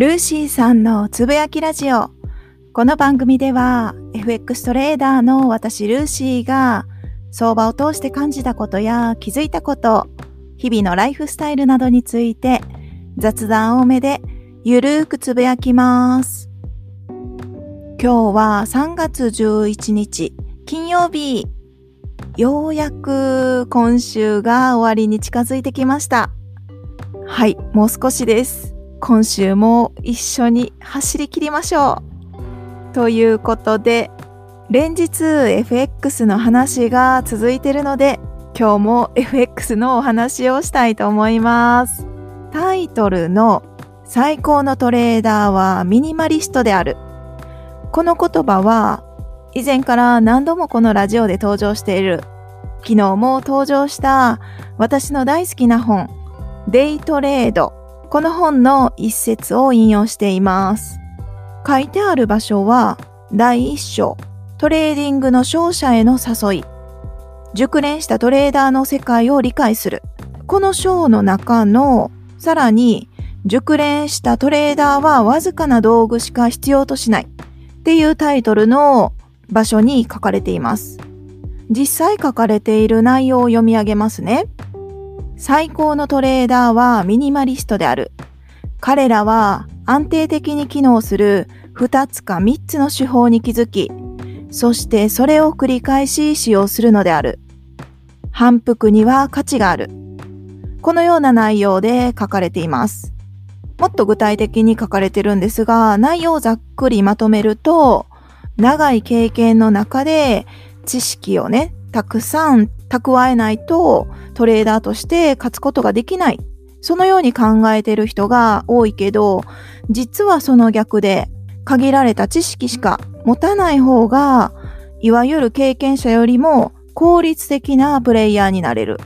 ルーシーさんのつぶやきラジオ。この番組では FX トレーダーの私ルーシーが相場を通して感じたことや気づいたこと、日々のライフスタイルなどについて雑談多めでゆるーくつぶやきます。今日は3月11日金曜日。ようやく今週が終わりに近づいてきました。はい、もう少しです。今週も一緒に走り切りましょう。ということで、連日 FX の話が続いているので、今日も FX のお話をしたいと思います。タイトルの最高のトレーダーはミニマリストである。この言葉は以前から何度もこのラジオで登場している昨日も登場した私の大好きな本デイトレードこの本の一節を引用しています書いてある場所は第一章トレーディングの勝者への誘い熟練したトレーダーの世界を理解するこの章の中のさらに熟練したトレーダーはわずかな道具しか必要としないっていうタイトルの場所に書かれています。実際書かれている内容を読み上げますね。最高のトレーダーはミニマリストである。彼らは安定的に機能する2つか3つの手法に気づき、そしてそれを繰り返し使用するのである。反復には価値がある。このような内容で書かれています。もっと具体的に書かれてるんですが、内容をざっくりまとめると、長い経験の中で知識をね、たくさん蓄えないとトレーダーとして勝つことができない。そのように考えている人が多いけど、実はその逆で限られた知識しか持たない方が、いわゆる経験者よりも効率的なプレイヤーになれる。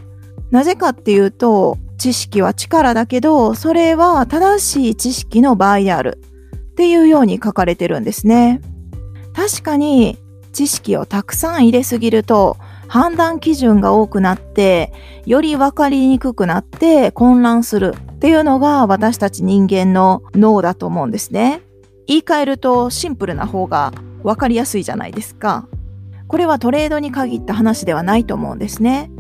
なぜかっていうと、知識は力だけど、それは正しい知識の場合である。っていうように書かれてるんですね。確かに知識をたくさん入れすぎると判断基準が多くなってより分かりにくくなって混乱するっていうのが私たち人間の脳だと思うんですね。言い換えるとシンプルな方が分かりやすいじゃないですか。これはトレードに限った話ではないと思うんですね。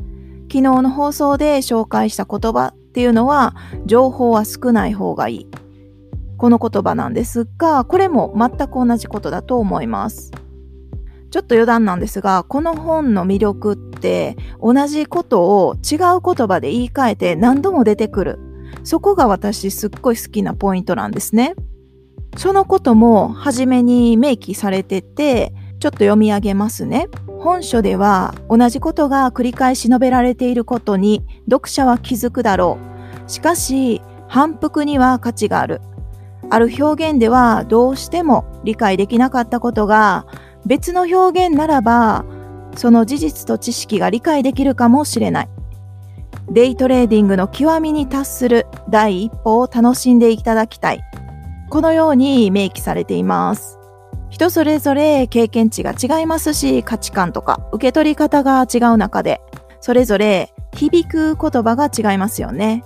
昨日の放送で紹介した言葉っていうのは情報は少ない方がいい。この言葉なんですが、これも全く同じことだと思います。ちょっと余談なんですが、この本の魅力って同じことを違う言葉で言い換えて何度も出てくる。そこが私すっごい好きなポイントなんですね。そのことも初めに明記されてて、ちょっと読み上げますね。本書では同じことが繰り返し述べられていることに読者は気づくだろう。しかし、反復には価値がある。ある表現ではどうしても理解できなかったことが別の表現ならばその事実と知識が理解できるかもしれない。デイトレーディングの極みに達する第一歩を楽しんでいただきたい。このように明記されています。人それぞれ経験値が違いますし価値観とか受け取り方が違う中でそれぞれ響く言葉が違いますよね。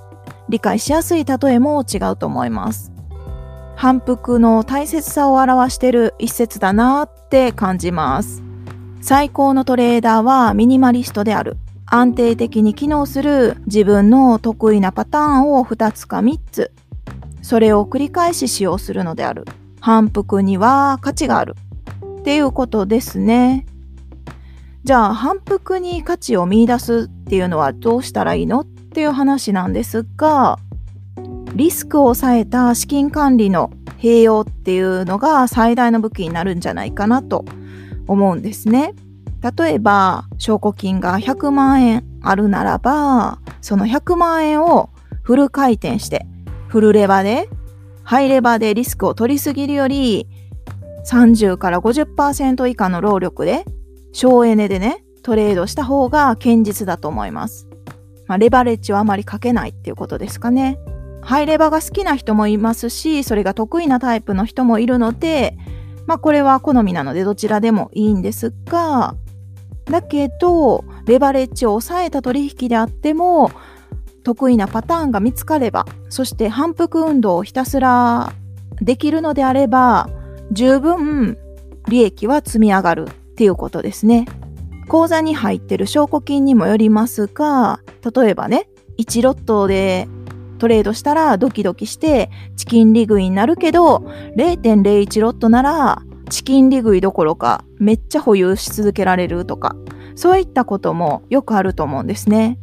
理解しやすい例えも違うと思います。反復の大切さを表してる一節だなって感じます。最高のトレーダーはミニマリストである。安定的に機能する自分の得意なパターンを2つか3つ。それを繰り返し使用するのである。反復には価値がある。っていうことですね。じゃあ反復に価値を見出すっていうのはどうしたらいいの？っていう話なんですが、リスクを抑えた資金管理の併用っていうのが最大の武器になるんじゃないかなと思うんですね。例えば、証拠金が100万円あるならば、その100万円をフル回転して、フルレバで、ハイレバでリスクを取りすぎるより、30から50%以下の労力で、省エネでね、トレードした方が堅実だと思います。まあ、レバレッジをあまりかけないっていうことですかね。ハイレバが好きな人もいますし、それが得意なタイプの人もいるので、まあこれは好みなのでどちらでもいいんですが、だけど、レバレッジを抑えた取引であっても、得意なパターンが見つかれば、そして反復運動をひたすらできるのであれば、十分利益は積み上がるっていうことですね。口座に入ってる証拠金にもよりますが、例えばね、1ロットでトレードしたらドキドキしてチキン利食いになるけど、0.01ロットならチキン利食いどころかめっちゃ保有し続けられるとか、そういったこともよくあると思うんですね。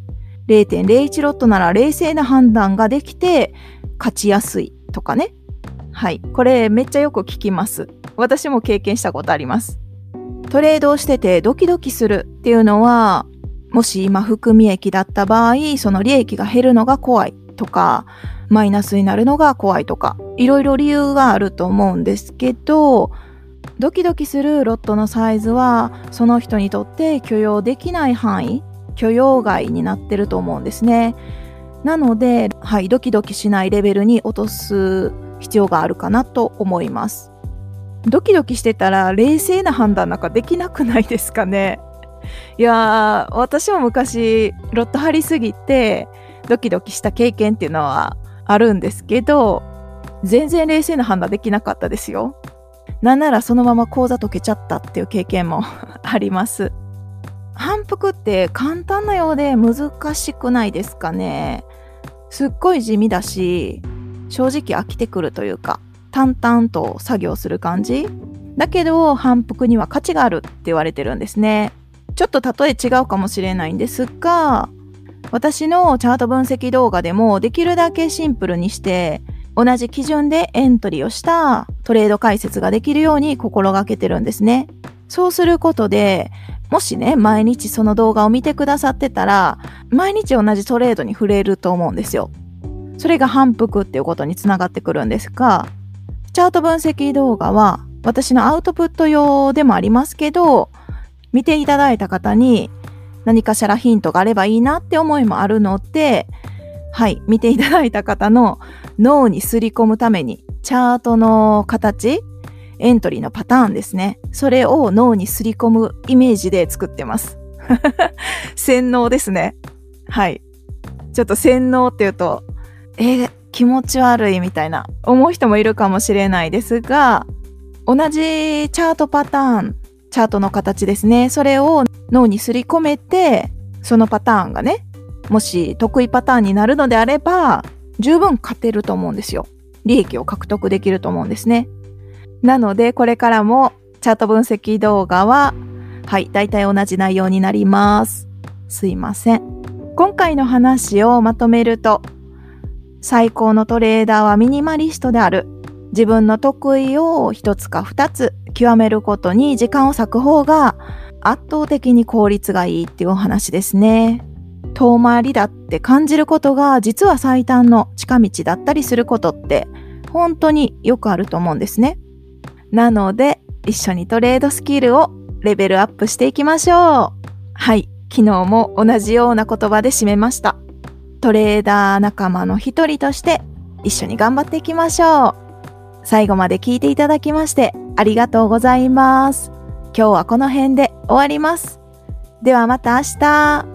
0.01ロットなら冷静な判断ができて勝ちやすいとかね。はい。これめっちゃよく聞きます。私も経験したことあります。トレードをしててドキドキするっていうのは、もし今含み益だった場合、その利益が減るのが怖いとか、マイナスになるのが怖いとか、いろいろ理由があると思うんですけど、ドキドキするロットのサイズは、その人にとって許容できない範囲、許容外になってると思うんですね。なので、はい、ドキドキしないレベルに落とす必要があるかなと思います。ドキドキしてたら冷静な判断なんかできなくないですかねいやー、私も昔ロット張りすぎてドキドキした経験っていうのはあるんですけど、全然冷静な判断できなかったですよ。なんならそのまま口座解けちゃったっていう経験も あります。反復って簡単なようで難しくないですかね。すっごい地味だし、正直飽きてくるというか、淡々と作業する感じだけど反復には価値があるって言われてるんですね。ちょっと例え違うかもしれないんですが、私のチャート分析動画でもできるだけシンプルにして同じ基準でエントリーをしたトレード解説ができるように心がけてるんですね。そうすることで、もしね、毎日その動画を見てくださってたら、毎日同じトレードに触れると思うんですよ。それが反復っていうことにつながってくるんですが、チャート分析動画は私のアウトプット用でもありますけど、見ていただいた方に何かしらヒントがあればいいなって思いもあるので、はい、見ていただいた方の脳にすり込むために、チャートの形、エントリーのパターンですね。それを脳にすり込むイメージで作ってます。洗脳ですね。はい。ちょっと洗脳って言うと、えー、気持ち悪いみたいな思う人もいるかもしれないですが、同じチャートパターンチャートの形ですね。それを脳にすり込めて、そのパターンがね、もし得意パターンになるのであれば、十分勝てると思うんですよ。利益を獲得できると思うんですね。なので、これからもチャート分析動画は、はい、大体同じ内容になります。すいません。今回の話をまとめると、最高のトレーダーはミニマリストである。自分の得意を一つか二つ極めることに時間を割く方が圧倒的に効率がいいっていうお話ですね。遠回りだって感じることが実は最短の近道だったりすることって本当によくあると思うんですね。なので一緒にトレードスキルをレベルアップしていきましょう。はい、昨日も同じような言葉で締めました。トレーダー仲間の一人として一緒に頑張っていきましょう。最後まで聞いていただきましてありがとうございます。今日はこの辺で終わります。ではまた明日。